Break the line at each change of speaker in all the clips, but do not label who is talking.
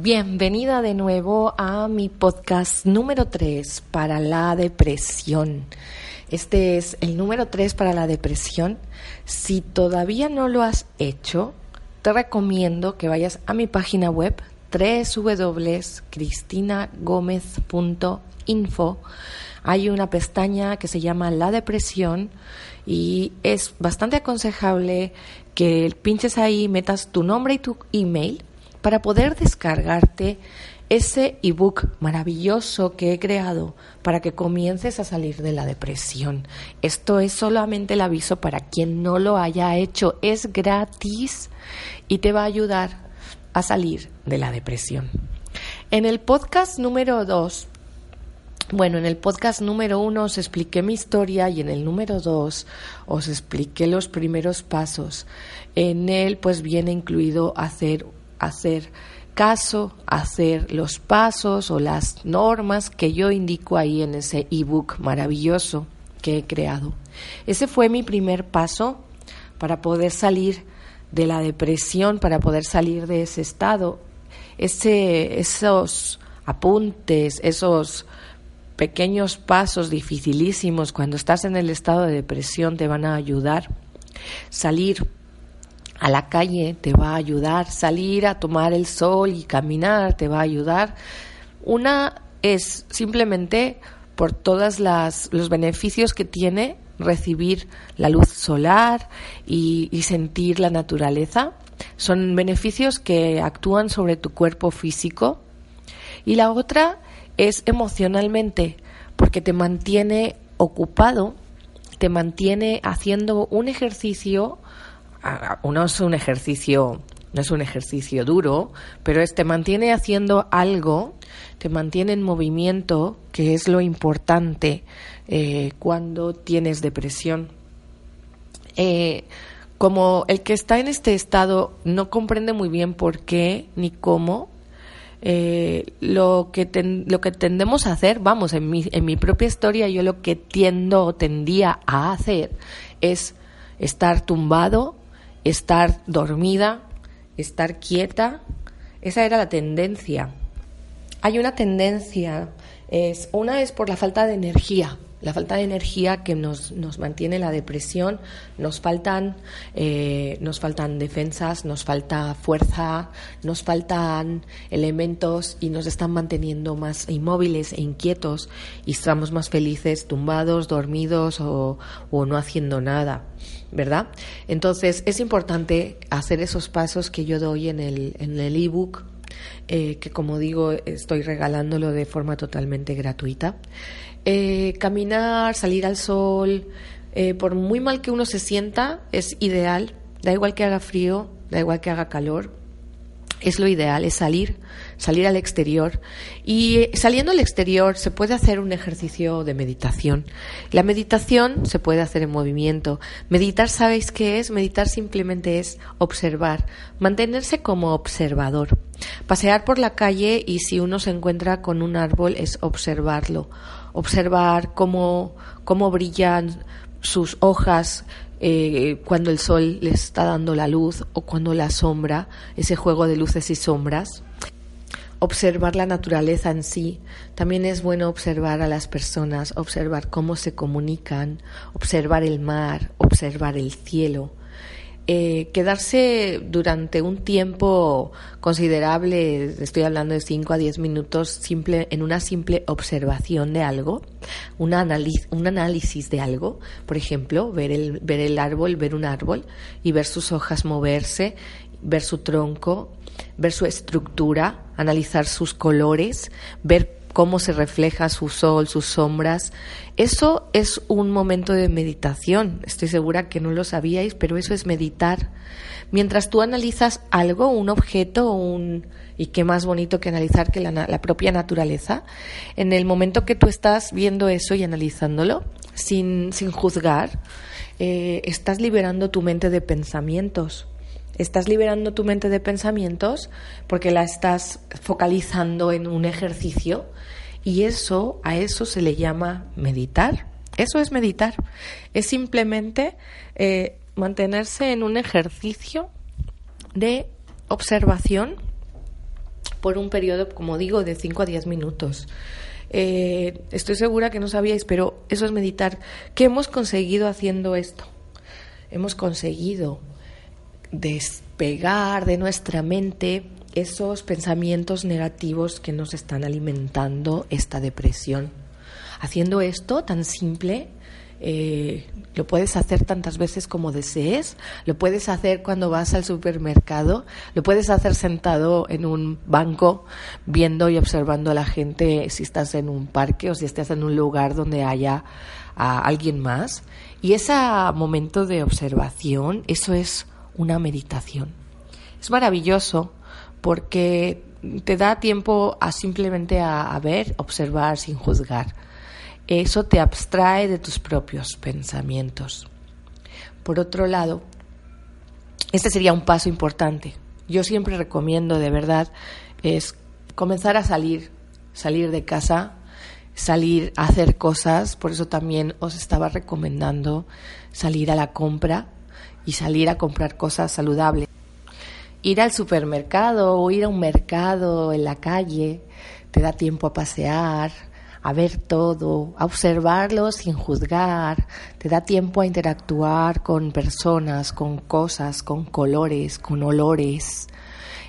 Bienvenida de nuevo a mi podcast número 3 para la depresión. Este es el número 3 para la depresión. Si todavía no lo has hecho, te recomiendo que vayas a mi página web www.cristinagomez.info. Hay una pestaña que se llama La depresión y es bastante aconsejable que pinches ahí, metas tu nombre y tu email para poder descargarte ese ebook maravilloso que he creado para que comiences a salir de la depresión. Esto es solamente el aviso para quien no lo haya hecho. Es gratis y te va a ayudar a salir de la depresión. En el podcast número 2, bueno, en el podcast número 1 os expliqué mi historia y en el número 2 os expliqué los primeros pasos. En él pues viene incluido hacer, hacer caso, hacer los pasos o las normas que yo indico ahí en ese ebook maravilloso que he creado. Ese fue mi primer paso para poder salir de la depresión para poder salir de ese estado. Ese, esos apuntes, esos pequeños pasos dificilísimos cuando estás en el estado de depresión te van a ayudar. Salir a la calle te va a ayudar, salir a tomar el sol y caminar te va a ayudar. Una es simplemente por todos los beneficios que tiene recibir la luz solar y, sentir la naturaleza. Son beneficios que actúan sobre tu cuerpo físico. Y la otra es emocionalmente, porque te mantiene ocupado, te mantiene haciendo un ejercicio, no es un ejercicio, no es un ejercicio duro, pero es te mantiene haciendo algo, te mantiene en movimiento, que es lo importante eh, cuando tienes depresión. Eh, como el que está en este estado no comprende muy bien por qué ni cómo, eh, lo, que lo que tendemos a hacer, vamos, en mi, en mi propia historia yo lo que tiendo o tendía a hacer es estar tumbado, estar dormida, estar quieta. Esa era la tendencia. Hay una tendencia, es, una es por la falta de energía la falta de energía que nos, nos mantiene la depresión, nos faltan, eh, nos faltan defensas, nos falta fuerza, nos faltan elementos y nos están manteniendo más inmóviles e inquietos y estamos más felices tumbados, dormidos o, o no haciendo nada, ¿verdad? Entonces es importante hacer esos pasos que yo doy en el en el ebook eh, que como digo estoy regalándolo de forma totalmente gratuita. Eh, caminar, salir al sol, eh, por muy mal que uno se sienta, es ideal, da igual que haga frío, da igual que haga calor, es lo ideal, es salir, salir al exterior. Y saliendo al exterior se puede hacer un ejercicio de meditación. La meditación se puede hacer en movimiento. Meditar, ¿sabéis qué es? Meditar simplemente es observar, mantenerse como observador. Pasear por la calle y si uno se encuentra con un árbol es observarlo observar cómo, cómo brillan sus hojas eh, cuando el sol les está dando la luz o cuando la sombra, ese juego de luces y sombras. Observar la naturaleza en sí. También es bueno observar a las personas, observar cómo se comunican, observar el mar, observar el cielo, eh, quedarse durante un tiempo considerable, estoy hablando de 5 a 10 minutos, simple, en una simple observación de algo, un, un análisis de algo, por ejemplo, ver el, ver el árbol, ver un árbol y ver sus hojas moverse, ver su tronco ver su estructura, analizar sus colores, ver cómo se refleja su sol, sus sombras. Eso es un momento de meditación. Estoy segura que no lo sabíais, pero eso es meditar. Mientras tú analizas algo, un objeto, un y qué más bonito que analizar que la, propia naturaleza, en el momento que tú estás viendo eso y analizándolo, sin, sin juzgar, eh, estás liberando tu mente de pensamientos. Estás liberando tu mente de pensamientos porque la estás focalizando en un ejercicio y eso, a eso se le llama meditar. Eso es meditar. Es simplemente eh, mantenerse en un ejercicio de observación por un periodo, como digo, de 5 a 10 minutos. Eh, estoy segura que no sabíais, pero eso es meditar. ¿Qué hemos conseguido haciendo esto? Hemos conseguido despegar de nuestra mente esos pensamientos negativos que nos están alimentando esta depresión. Haciendo esto tan simple, eh, lo puedes hacer tantas veces como desees, lo puedes hacer cuando vas al supermercado, lo puedes hacer sentado en un banco viendo y observando a la gente si estás en un parque o si estás en un lugar donde haya a alguien más. Y ese momento de observación, eso es una meditación. Es maravilloso porque te da tiempo a simplemente a, ver, observar sin juzgar. Eso te abstrae de tus propios pensamientos. Por otro lado, este sería un paso importante. Yo siempre recomiendo, de verdad, es comenzar a salir, salir de casa, salir a hacer cosas. Por eso también os estaba recomendando salir a la compra, y salir a comprar cosas saludables. Ir al supermercado o ir a un mercado en la calle te da tiempo a pasear, a ver todo, a observarlo sin juzgar, te da tiempo a interactuar con personas, con cosas, con colores, con olores.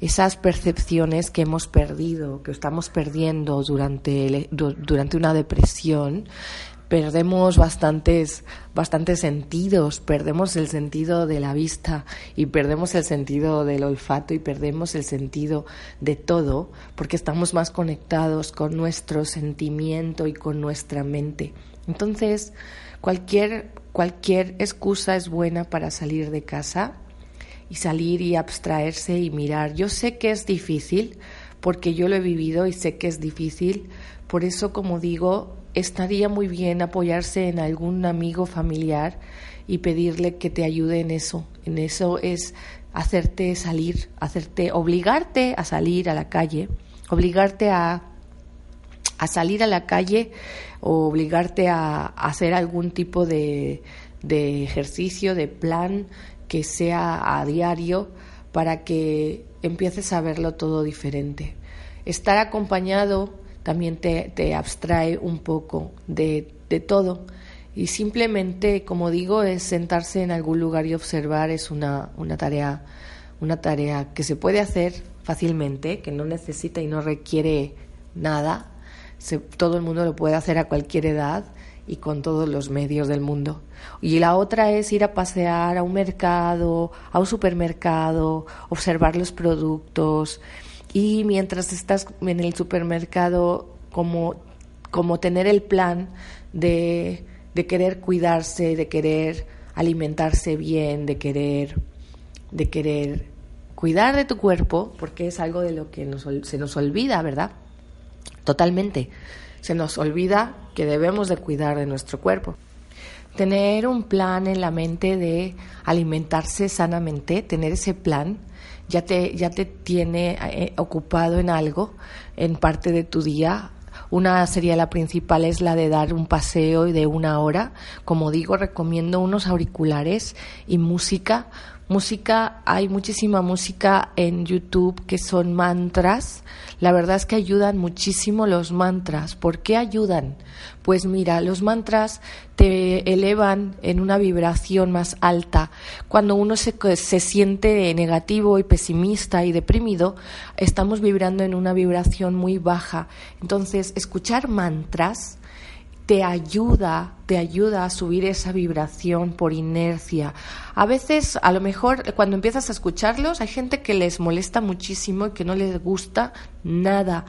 Esas percepciones que hemos perdido, que estamos perdiendo durante, durante una depresión, perdemos bastantes, bastantes sentidos, perdemos el sentido de la vista y perdemos el sentido del olfato y perdemos el sentido de todo porque estamos más conectados con nuestro sentimiento y con nuestra mente. Entonces, cualquier, cualquier excusa es buena para salir de casa y salir y abstraerse y mirar. Yo sé que es difícil porque yo lo he vivido y sé que es difícil, por eso como digo, estaría muy bien apoyarse en algún amigo familiar y pedirle que te ayude en eso. En eso es hacerte salir, hacerte, obligarte a salir a la calle, obligarte a, a salir a la calle o obligarte a, hacer algún tipo de, de ejercicio, de plan que sea a diario para que empieces a verlo todo diferente. Estar acompañado también te, te abstrae un poco de, de todo. Y simplemente, como digo, es sentarse en algún lugar y observar es una, una, tarea, una tarea que se puede hacer fácilmente, que no necesita y no requiere nada. todo el mundo lo puede hacer a cualquier edad y con todos los medios del mundo. Y la otra es ir a pasear a un mercado, a un supermercado, observar los productos, y mientras estás en el supermercado, como, como tener el plan de, de querer cuidarse, de querer alimentarse bien, de querer, de querer cuidar de tu cuerpo, porque es algo de lo que se nos olvida, ¿verdad? Totalmente. Se nos olvida que debemos de cuidar de nuestro cuerpo. Tener un plan en la mente de alimentarse sanamente, tener ese plan, ya te, ya te tiene eh, ocupado en algo, en parte de tu día. Una sería la principal, es la de dar un paseo de una hora. Como digo, recomiendo unos auriculares y música. Música, hay muchísima música en YouTube que son mantras. La verdad es que ayudan muchísimo los mantras. ¿Por qué ayudan? Pues mira, los mantras te elevan en una vibración más alta. Cuando uno se, se siente negativo y pesimista y deprimido, estamos vibrando en una vibración muy baja. Entonces, escuchar mantras te ayuda, te ayuda a subir esa vibración por inercia. A veces, a lo mejor, cuando empiezas a escucharlos, hay gente que les molesta muchísimo y que no les gusta nada.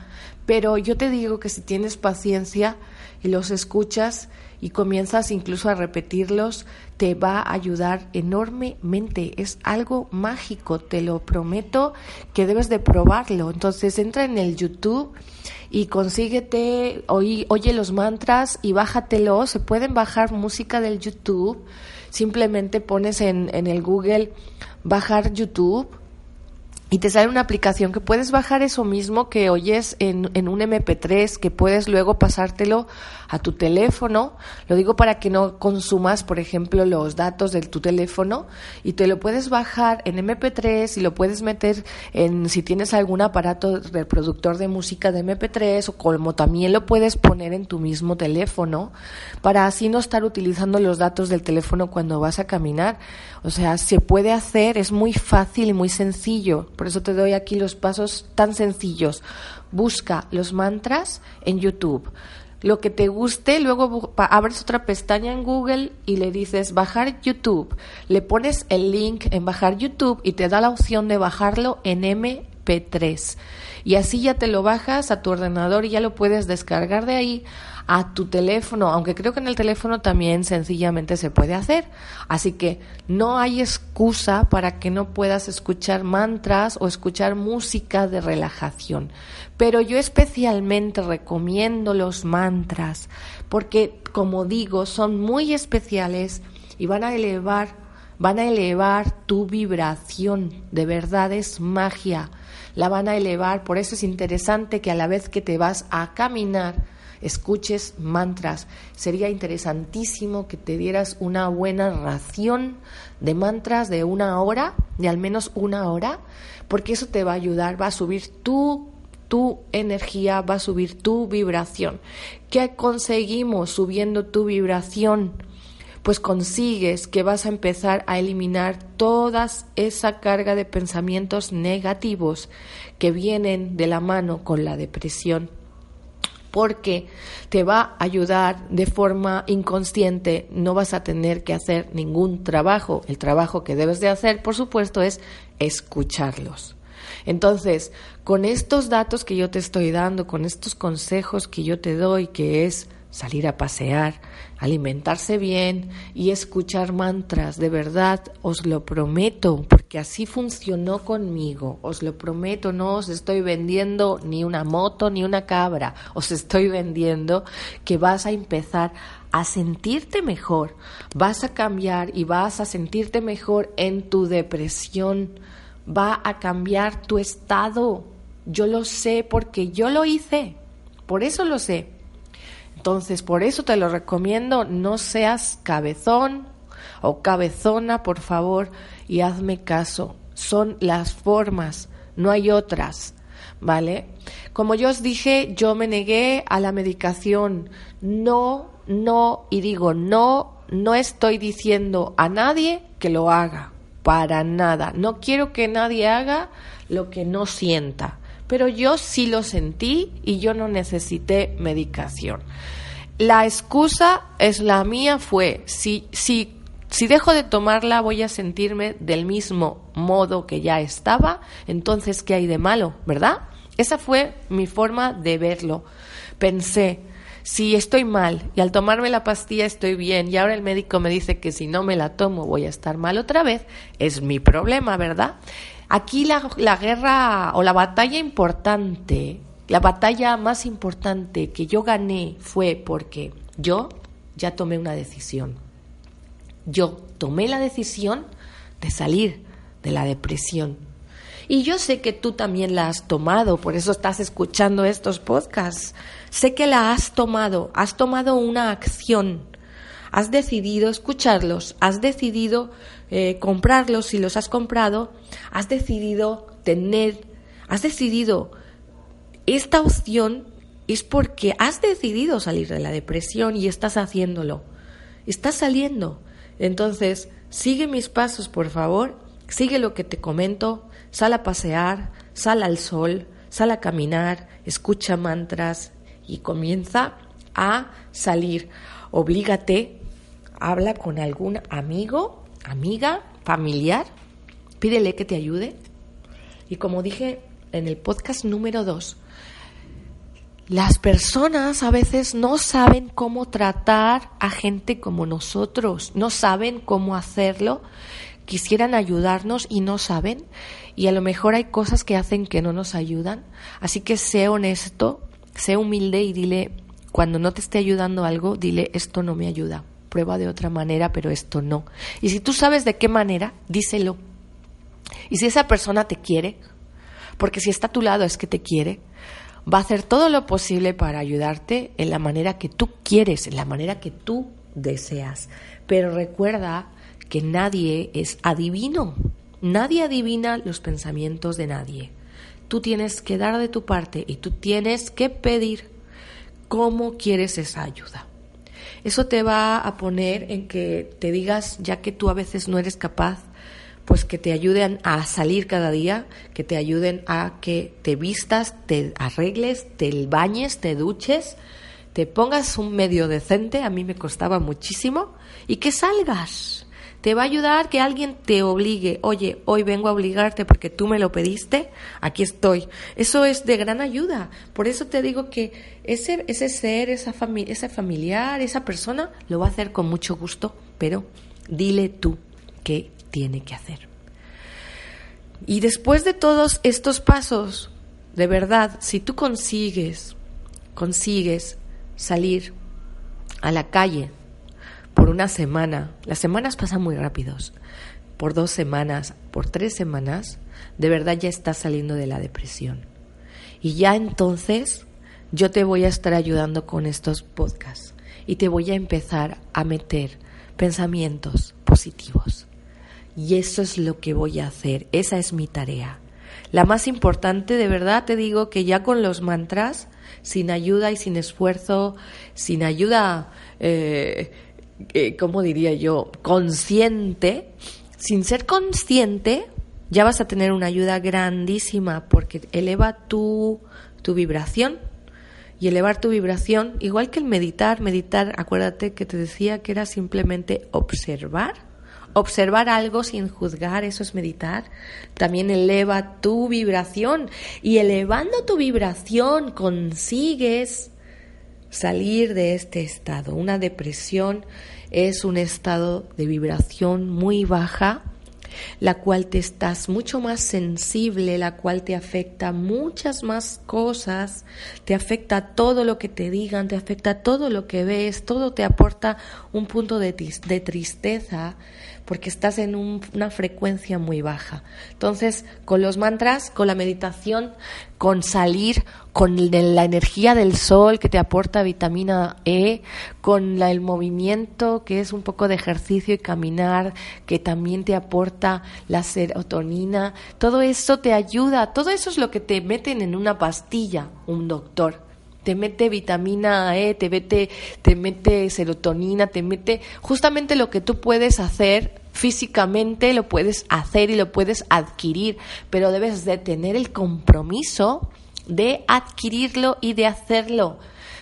Pero yo te digo que si tienes paciencia y los escuchas y comienzas incluso a repetirlos, te va a ayudar enormemente. Es algo mágico, te lo prometo que debes de probarlo. Entonces entra en el YouTube y consíguete, oye, oye los mantras y bájatelo. Se pueden bajar música del YouTube. Simplemente pones en, en el Google bajar YouTube y te sale una aplicación que puedes bajar eso mismo que oyes en, en, un MP3, que puedes luego pasártelo a tu teléfono. Lo digo para que no consumas, por ejemplo, los datos de tu teléfono y te lo puedes bajar en MP3 y lo puedes meter en, si tienes algún aparato reproductor de música de MP3 o como también lo puedes poner en tu mismo teléfono para así no estar utilizando los datos del teléfono cuando vas a caminar. O sea, se puede hacer, es muy fácil y muy sencillo. Por eso te doy aquí los pasos tan sencillos. Busca los mantras en YouTube. Lo que te guste, luego abres otra pestaña en Google y le dices bajar YouTube. Le pones el link en bajar YouTube y te da la opción de bajarlo en MP3. Y así ya te lo bajas a tu ordenador y ya lo puedes descargar de ahí a tu teléfono, aunque creo que en el teléfono también sencillamente se puede hacer. Así que no hay excusa para que no puedas escuchar mantras o escuchar música de relajación. Pero yo especialmente recomiendo los mantras porque, como digo, son muy especiales y van a elevar, van a elevar tu vibración. De verdad es magia. La van a elevar, por eso es interesante que a la vez que te vas a caminar, escuches mantras. Sería interesantísimo que te dieras una buena ración de mantras de una hora, de al menos una hora, porque eso te va a ayudar, va a subir tu tu energía, va a subir tu vibración. ¿Qué conseguimos subiendo tu vibración? Pues consigues que vas a empezar a eliminar toda esa carga de pensamientos negativos que vienen de la mano con la depresión porque te va a ayudar de forma inconsciente, no vas a tener que hacer ningún trabajo. El trabajo que debes de hacer, por supuesto, es escucharlos. Entonces, con estos datos que yo te estoy dando, con estos consejos que yo te doy, que es salir a pasear, alimentarse bien y escuchar mantras. De verdad, os lo prometo, porque así funcionó conmigo. Os lo prometo, no os estoy vendiendo ni una moto ni una cabra. Os estoy vendiendo que vas a empezar a sentirte mejor. Vas a cambiar y vas a sentirte mejor en tu depresión. Va a cambiar tu estado. Yo lo sé porque yo lo hice. Por eso lo sé. Entonces, por eso te lo recomiendo, no seas cabezón o cabezona, por favor, y hazme caso. Son las formas, no hay otras, ¿vale? Como yo os dije, yo me negué a la medicación. No, no, y digo no, no estoy diciendo a nadie que lo haga, para nada. No quiero que nadie haga lo que no sienta pero yo sí lo sentí y yo no necesité medicación. La excusa es la mía fue, si, si, si dejo de tomarla voy a sentirme del mismo modo que ya estaba, entonces ¿qué hay de malo? ¿Verdad? Esa fue mi forma de verlo. Pensé, si estoy mal y al tomarme la pastilla estoy bien y ahora el médico me dice que si no me la tomo voy a estar mal otra vez, es mi problema, ¿verdad? Aquí la, la guerra o la batalla importante, la batalla más importante que yo gané fue porque yo ya tomé una decisión. Yo tomé la decisión de salir de la depresión. Y yo sé que tú también la has tomado, por eso estás escuchando estos podcasts. Sé que la has tomado, has tomado una acción, has decidido escucharlos, has decidido eh, comprarlos si los has comprado, has decidido tener, has decidido esta opción es porque has decidido salir de la depresión y estás haciéndolo. Estás saliendo. Entonces, sigue mis pasos, por favor. Sigue lo que te comento. Sal a pasear, sal al sol, sal a caminar, escucha mantras y comienza a salir. Oblígate, habla con algún amigo, amiga, familiar, pídele que te ayude. Y como dije en el podcast número 2, las personas a veces no saben cómo tratar a gente como nosotros, no saben cómo hacerlo, quisieran ayudarnos y no saben, y a lo mejor hay cosas que hacen que no nos ayudan, así que sé honesto, sé humilde y dile, cuando no te esté ayudando algo, dile, esto no me ayuda, prueba de otra manera, pero esto no. Y si tú sabes de qué manera, díselo. Y si esa persona te quiere, porque si está a tu lado es que te quiere, va a hacer todo lo posible para ayudarte en la manera que tú quieres, en la manera que tú deseas. Pero recuerda que nadie es adivino. Nadie adivina los pensamientos de nadie. Tú tienes que dar de tu parte y tú tienes que pedir cómo quieres esa ayuda. Eso te va a poner en que te digas, ya que tú a veces no eres capaz pues que te ayuden a salir cada día, que te ayuden a que te vistas, te arregles, te bañes, te duches, te pongas un medio decente, a mí me costaba muchísimo, y que salgas. Te va a ayudar que alguien te obligue, oye, hoy vengo a obligarte porque tú me lo pediste, aquí estoy. Eso es de gran ayuda. Por eso te digo que ese, ese ser, esa ese familiar, esa persona, lo va a hacer con mucho gusto, pero dile tú que tiene que hacer. Y después de todos estos pasos, de verdad, si tú consigues, consigues salir a la calle por una semana, las semanas pasan muy rápidos, por dos semanas, por tres semanas, de verdad ya estás saliendo de la depresión. Y ya entonces yo te voy a estar ayudando con estos podcasts y te voy a empezar a meter pensamientos positivos. Y eso es lo que voy a hacer, esa es mi tarea. La más importante, de verdad te digo que ya con los mantras, sin ayuda y sin esfuerzo, sin ayuda, eh, eh, ¿cómo diría yo?, consciente, sin ser consciente, ya vas a tener una ayuda grandísima porque eleva tu, tu vibración. Y elevar tu vibración, igual que el meditar, meditar, acuérdate que te decía que era simplemente observar observar algo sin juzgar, eso es meditar. También eleva tu vibración y elevando tu vibración consigues salir de este estado. Una depresión es un estado de vibración muy baja la cual te estás mucho más sensible, la cual te afecta muchas más cosas, te afecta todo lo que te digan, te afecta todo lo que ves, todo te aporta un punto de, de tristeza porque estás en una frecuencia muy baja. Entonces, con los mantras, con la meditación, con salir, con la energía del sol que te aporta vitamina E, con el movimiento que es un poco de ejercicio y caminar, que también te aporta la serotonina, todo eso te ayuda, todo eso es lo que te meten en una pastilla un doctor te mete vitamina E, te mete, te mete serotonina, te mete justamente lo que tú puedes hacer físicamente, lo puedes hacer y lo puedes adquirir, pero debes de tener el compromiso de adquirirlo y de hacerlo.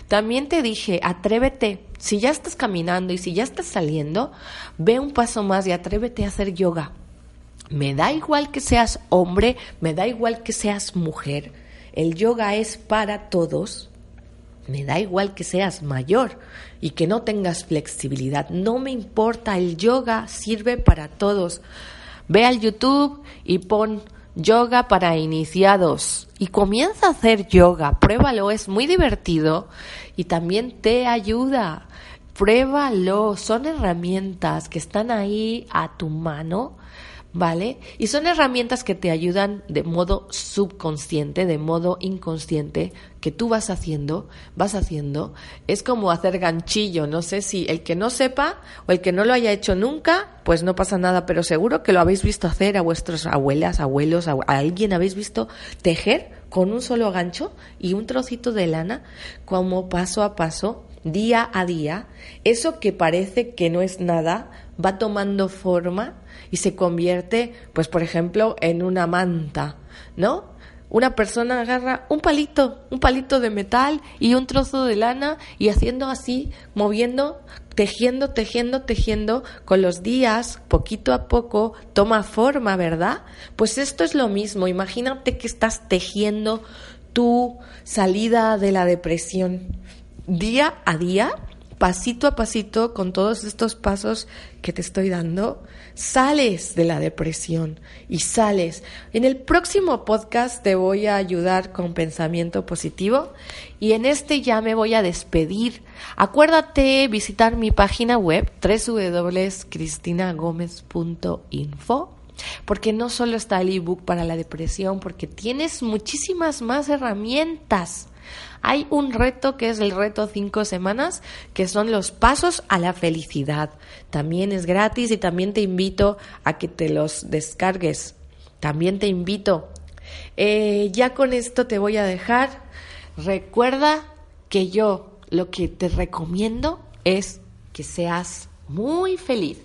También te dije, atrévete, si ya estás caminando y si ya estás saliendo, ve un paso más y atrévete a hacer yoga. Me da igual que seas hombre, me da igual que seas mujer. El yoga es para todos me da igual que seas mayor y que no tengas flexibilidad. No me importa, el yoga sirve para todos. Ve al YouTube y pon yoga para iniciados y comienza a hacer yoga. Pruébalo, es muy divertido y también te ayuda. Pruébalo, son herramientas que están ahí a tu mano ¿vale? Y son herramientas que te ayudan de modo subconsciente, de modo inconsciente, que tú vas haciendo, vas haciendo. Es como hacer ganchillo, no sé si el que no sepa o el que no lo haya hecho nunca, pues no pasa nada, pero seguro que lo habéis visto hacer a vuestras abuelas, abuelos, a, alguien habéis visto tejer con un solo gancho y un trocito de lana, como paso a paso, día a día, eso que parece que no es nada, va tomando forma y se convierte, pues por ejemplo, en una manta, ¿no? una persona agarra un palito, un palito de metal y un trozo de lana y haciendo así, moviendo, tejiendo, tejiendo, tejiendo, con los días, poquito a poco, toma forma, ¿verdad? Pues esto es lo mismo, imagínate que estás tejiendo tu salida de la depresión día a día pasito a pasito, con todos estos pasos que te estoy dando, sales de la depresión y sales. En el próximo podcast te voy a ayudar con pensamiento positivo y en este ya me voy a despedir. Acuérdate visitar mi página web www.cristinagomez.info porque no solo está el ebook para la depresión, porque tienes muchísimas más herramientas hay un reto que es el reto cinco semanas, que son los pasos a la felicidad. También es gratis y también te invito a que te los descargues. También te invito. Eh, ya con esto te voy a dejar. Recuerda que yo lo que te recomiendo es que seas muy feliz.